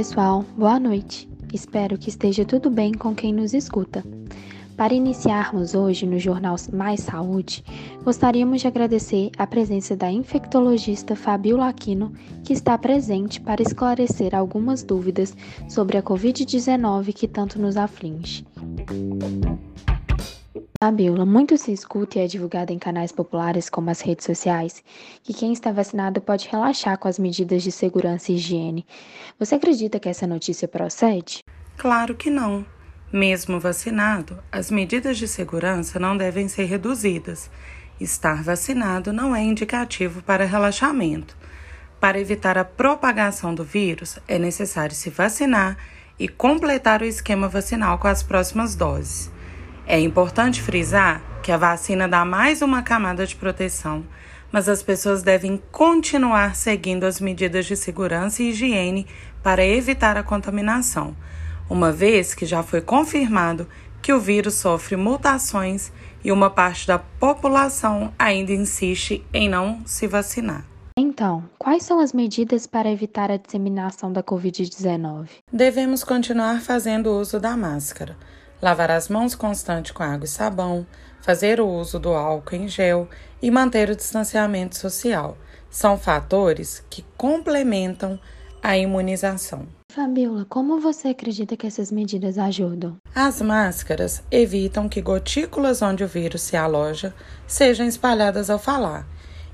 pessoal, boa noite. Espero que esteja tudo bem com quem nos escuta. Para iniciarmos hoje no Jornal Mais Saúde, gostaríamos de agradecer a presença da infectologista Fabiola Aquino, que está presente para esclarecer algumas dúvidas sobre a Covid-19 que tanto nos aflige. Fabiola, muito se escuta e é divulgada em canais populares como as redes sociais que quem está vacinado pode relaxar com as medidas de segurança e higiene. Você acredita que essa notícia procede? Claro que não. Mesmo vacinado, as medidas de segurança não devem ser reduzidas. Estar vacinado não é indicativo para relaxamento. Para evitar a propagação do vírus, é necessário se vacinar e completar o esquema vacinal com as próximas doses. É importante frisar que a vacina dá mais uma camada de proteção, mas as pessoas devem continuar seguindo as medidas de segurança e higiene para evitar a contaminação, uma vez que já foi confirmado que o vírus sofre mutações e uma parte da população ainda insiste em não se vacinar. Então, quais são as medidas para evitar a disseminação da Covid-19? Devemos continuar fazendo uso da máscara lavar as mãos constante com água e sabão, fazer o uso do álcool em gel e manter o distanciamento social. São fatores que complementam a imunização. Fabiola, como você acredita que essas medidas ajudam? As máscaras evitam que gotículas onde o vírus se aloja sejam espalhadas ao falar,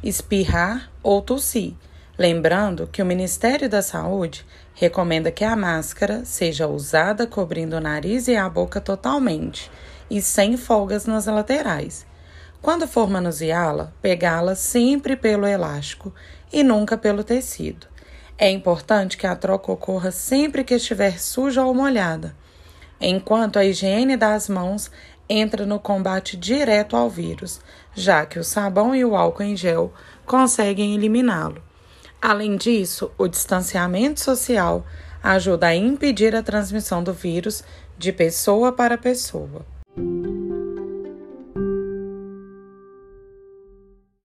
espirrar ou tossir. Lembrando que o Ministério da Saúde recomenda que a máscara seja usada cobrindo o nariz e a boca totalmente e sem folgas nas laterais. Quando for manuseá-la, pegá-la sempre pelo elástico e nunca pelo tecido. É importante que a troca ocorra sempre que estiver suja ou molhada, enquanto a higiene das mãos entra no combate direto ao vírus, já que o sabão e o álcool em gel conseguem eliminá-lo. Além disso, o distanciamento social ajuda a impedir a transmissão do vírus de pessoa para pessoa.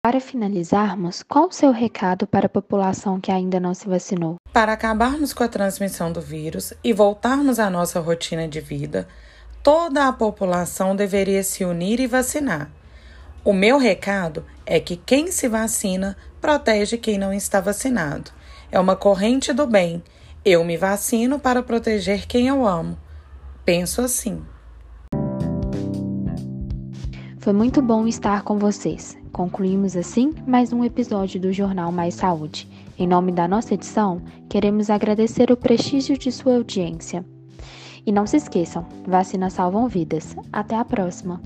Para finalizarmos, qual o seu recado para a população que ainda não se vacinou? Para acabarmos com a transmissão do vírus e voltarmos à nossa rotina de vida, toda a população deveria se unir e vacinar. O meu recado é que quem se vacina protege quem não está vacinado. É uma corrente do bem. Eu me vacino para proteger quem eu amo. Penso assim. Foi muito bom estar com vocês. Concluímos assim mais um episódio do Jornal Mais Saúde. Em nome da nossa edição, queremos agradecer o prestígio de sua audiência. E não se esqueçam, vacinas salvam vidas. Até a próxima!